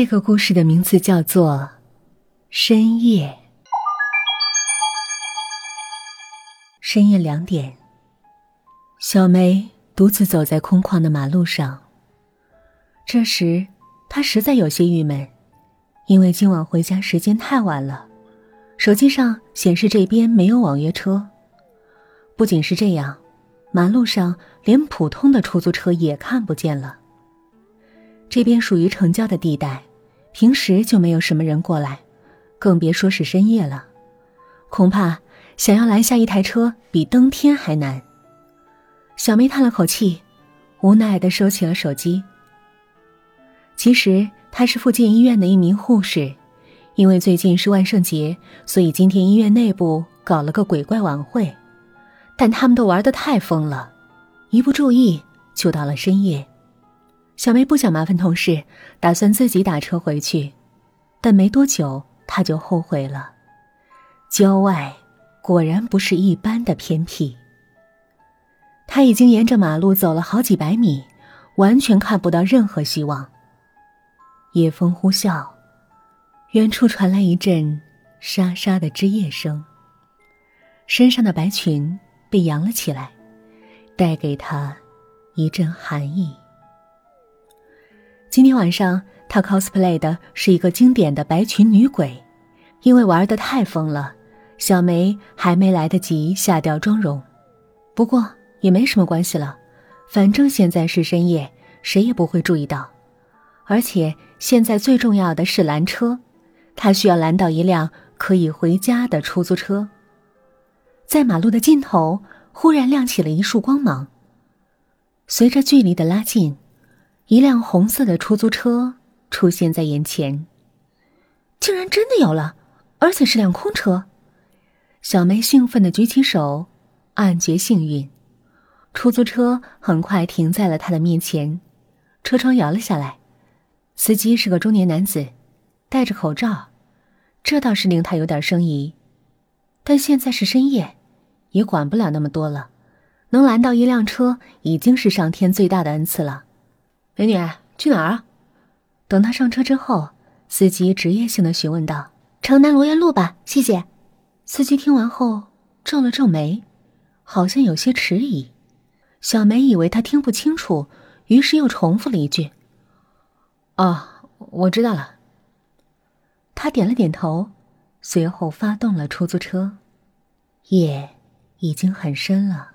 这个故事的名字叫做《深夜》。深夜两点，小梅独自走在空旷的马路上。这时，她实在有些郁闷，因为今晚回家时间太晚了，手机上显示这边没有网约车。不仅是这样，马路上连普通的出租车也看不见了。这边属于城郊的地带。平时就没有什么人过来，更别说是深夜了。恐怕想要拦下一台车比登天还难。小梅叹了口气，无奈的收起了手机。其实她是附近医院的一名护士，因为最近是万圣节，所以今天医院内部搞了个鬼怪晚会，但他们都玩的太疯了，一不注意就到了深夜。小梅不想麻烦同事，打算自己打车回去，但没多久她就后悔了。郊外果然不是一般的偏僻。他已经沿着马路走了好几百米，完全看不到任何希望。夜风呼啸，远处传来一阵沙沙的枝叶声。身上的白裙被扬了起来，带给他一阵寒意。今天晚上，她 cosplay 的是一个经典的白裙女鬼，因为玩的太疯了，小梅还没来得及下掉妆容。不过也没什么关系了，反正现在是深夜，谁也不会注意到。而且现在最重要的是拦车，她需要拦到一辆可以回家的出租车。在马路的尽头，忽然亮起了一束光芒。随着距离的拉近。一辆红色的出租车出现在眼前，竟然真的有了，而且是辆空车。小梅兴奋的举起手，暗觉幸运。出租车很快停在了她的面前，车窗摇了下来。司机是个中年男子，戴着口罩，这倒是令他有点生疑。但现在是深夜，也管不了那么多了，能拦到一辆车已经是上天最大的恩赐了。美女，去哪儿啊？等他上车之后，司机职业性的询问道：“城南罗源路吧，谢谢。”司机听完后皱了皱眉，好像有些迟疑。小梅以为他听不清楚，于是又重复了一句：“哦，我知道了。”他点了点头，随后发动了出租车。夜已经很深了，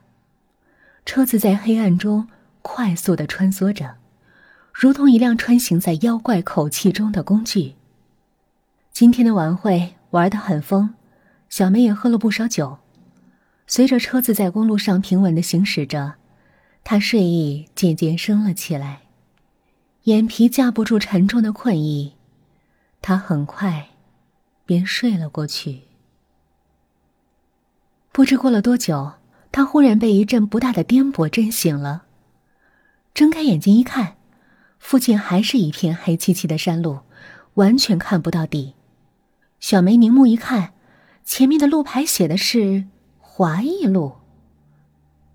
车子在黑暗中快速的穿梭着。如同一辆穿行在妖怪口气中的工具。今天的晚会玩得很疯，小梅也喝了不少酒。随着车子在公路上平稳的行驶着，她睡意渐渐升了起来，眼皮架不住沉重的困意，她很快便睡了过去。不知过了多久，她忽然被一阵不大的颠簸震醒了，睁开眼睛一看。附近还是一片黑漆漆的山路，完全看不到底。小梅凝目一看，前面的路牌写的是华义路。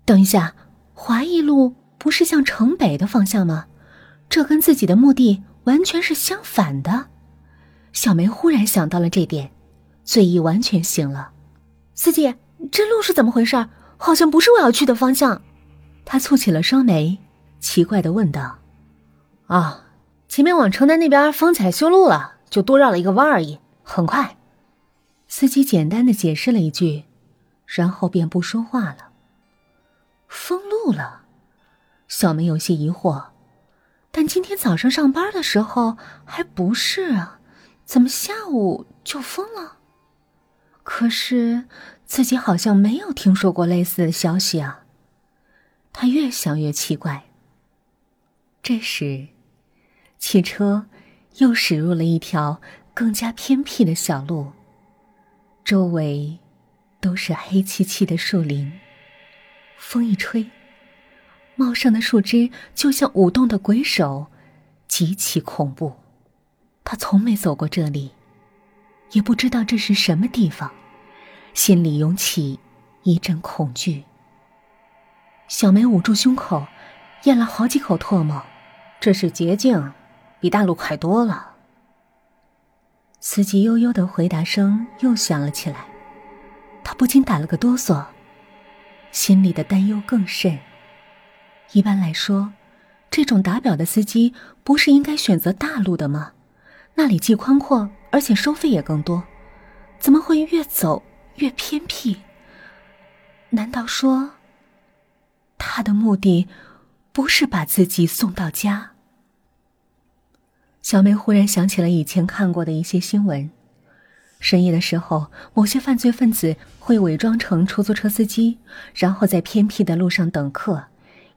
等一下，华义路不是向城北的方向吗？这跟自己的目的完全是相反的。小梅忽然想到了这点，醉意完全醒了。司机，这路是怎么回事？好像不是我要去的方向。她蹙起了双眉，奇怪的问道。啊，前面往城南那边封起来修路了，就多绕了一个弯而已。很快，司机简单的解释了一句，然后便不说话了。封路了，小梅有些疑惑，但今天早上上班的时候还不是啊，怎么下午就封了？可是自己好像没有听说过类似的消息啊。她越想越奇怪。这时。汽车又驶入了一条更加偏僻的小路，周围都是黑漆漆的树林。风一吹，茂盛的树枝就像舞动的鬼手，极其恐怖。他从没走过这里，也不知道这是什么地方，心里涌起一阵恐惧。小梅捂住胸口，咽了好几口唾沫。这是捷径。比大陆快多了，司机悠悠的回答声又响了起来，他不禁打了个哆嗦，心里的担忧更甚。一般来说，这种打表的司机不是应该选择大路的吗？那里既宽阔，而且收费也更多，怎么会越走越偏僻？难道说，他的目的不是把自己送到家？小梅忽然想起了以前看过的一些新闻：深夜的时候，某些犯罪分子会伪装成出租车司机，然后在偏僻的路上等客。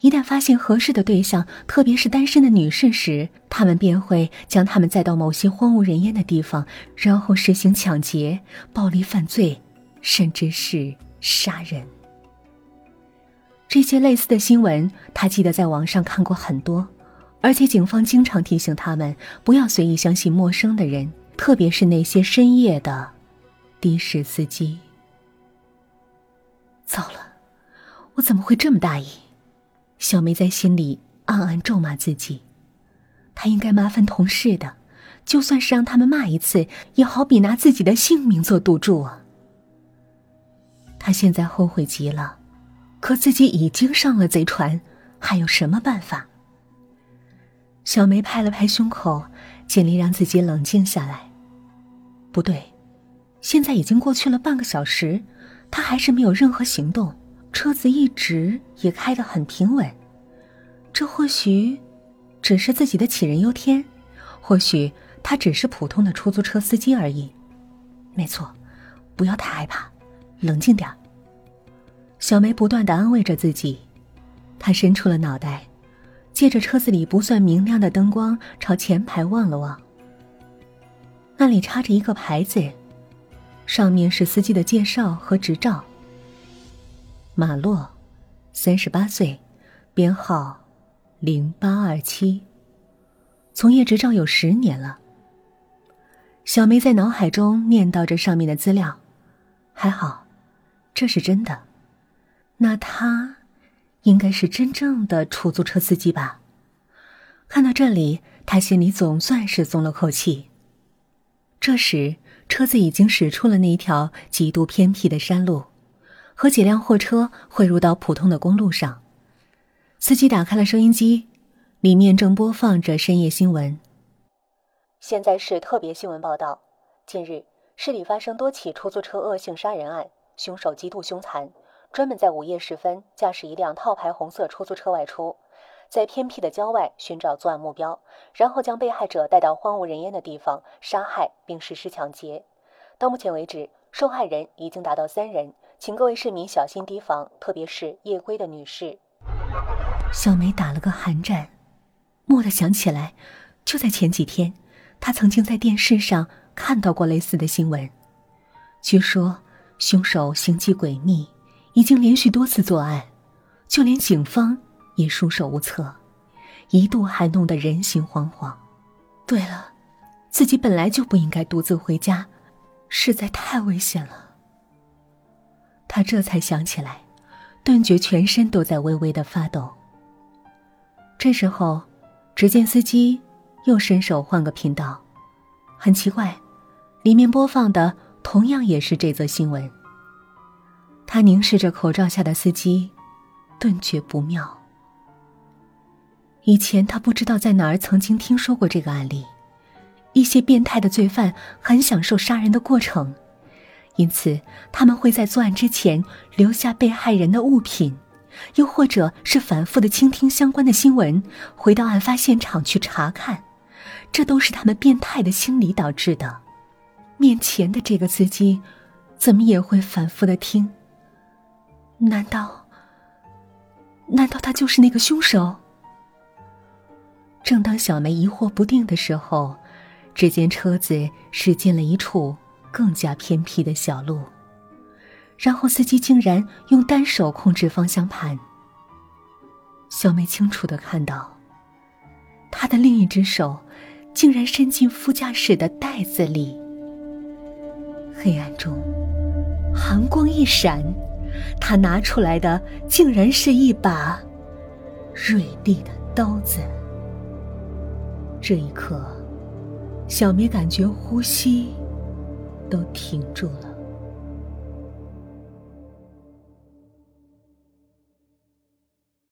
一旦发现合适的对象，特别是单身的女士时，他们便会将他们载到某些荒无人烟的地方，然后实行抢劫、暴力犯罪，甚至是杀人。这些类似的新闻，他记得在网上看过很多，而且警方经常提醒他们不要随意相信陌生的人，特别是那些深夜的的士司机。糟了，我怎么会这么大意？小梅在心里暗暗咒骂自己，她应该麻烦同事的，就算是让他们骂一次，也好比拿自己的性命做赌注啊。她现在后悔极了，可自己已经上了贼船，还有什么办法？小梅拍了拍胸口，尽力让自己冷静下来。不对，现在已经过去了半个小时，她还是没有任何行动。车子一直也开得很平稳，这或许只是自己的杞人忧天，或许他只是普通的出租车司机而已。没错，不要太害怕，冷静点小梅不断的安慰着自己，她伸出了脑袋，借着车子里不算明亮的灯光，朝前排望了望。那里插着一个牌子，上面是司机的介绍和执照。马洛，三十八岁，编号零八二七，从业执照有十年了。小梅在脑海中念叨着上面的资料，还好，这是真的。那他应该是真正的出租车司机吧？看到这里，他心里总算是松了口气。这时，车子已经驶出了那一条极度偏僻的山路。和几辆货车汇入到普通的公路上，司机打开了收音机，里面正播放着深夜新闻。现在是特别新闻报道：近日，市里发生多起出租车恶性杀人案，凶手极度凶残，专门在午夜时分驾驶一辆套牌红色出租车外出，在偏僻的郊外寻找作案目标，然后将被害者带到荒无人烟的地方杀害并实施抢劫。到目前为止，受害人已经达到三人。请各位市民小心提防，特别是夜归的女士。小梅打了个寒战，蓦地想起来，就在前几天，她曾经在电视上看到过类似的新闻。据说凶手行迹诡秘，已经连续多次作案，就连警方也束手无策，一度还弄得人心惶惶。对了，自己本来就不应该独自回家，实在太危险了。他这才想起来，顿觉全身都在微微的发抖。这时候，只见司机又伸手换个频道，很奇怪，里面播放的同样也是这则新闻。他凝视着口罩下的司机，顿觉不妙。以前他不知道在哪儿曾经听说过这个案例，一些变态的罪犯很享受杀人的过程。因此，他们会在作案之前留下被害人的物品，又或者是反复的倾听相关的新闻，回到案发现场去查看，这都是他们变态的心理导致的。面前的这个司机，怎么也会反复的听？难道？难道他就是那个凶手？正当小梅疑惑不定的时候，只见车子驶进了一处。更加偏僻的小路，然后司机竟然用单手控制方向盘。小梅清楚的看到，他的另一只手竟然伸进副驾驶的袋子里。黑暗中，寒光一闪，他拿出来的竟然是一把锐利的刀子。这一刻，小梅感觉呼吸。都停住了。